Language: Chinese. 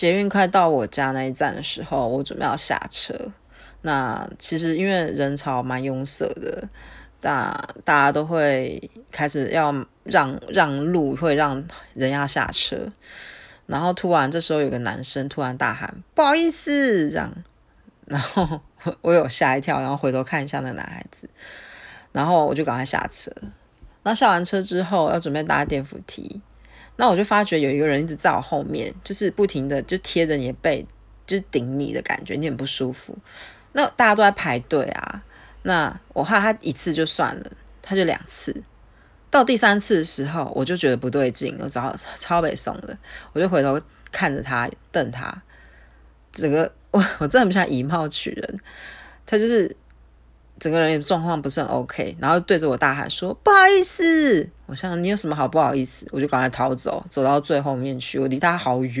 捷运快到我家那一站的时候，我准备要下车。那其实因为人潮蛮拥塞的，大大家都会开始要让让路，会让人要下车。然后突然这时候有个男生突然大喊：“不好意思！”这样，然后我有吓一跳，然后回头看一下那个男孩子，然后我就赶快下车。然后下完车之后，要准备搭电扶梯，那我就发觉有一个人一直在我后面，就是不停的就贴着你的背，就是顶你的感觉，你很不舒服。那大家都在排队啊，那我怕他一次就算了，他就两次，到第三次的时候，我就觉得不对劲，我找超北宋的，我就回头看着他，瞪他，整个我 我真的不像以貌取人，他就是整个人状况不是很 OK，然后对着我大喊说不好意思，我想你有什么好不好意思，我就赶快逃走，走到最后面去，我离他好远。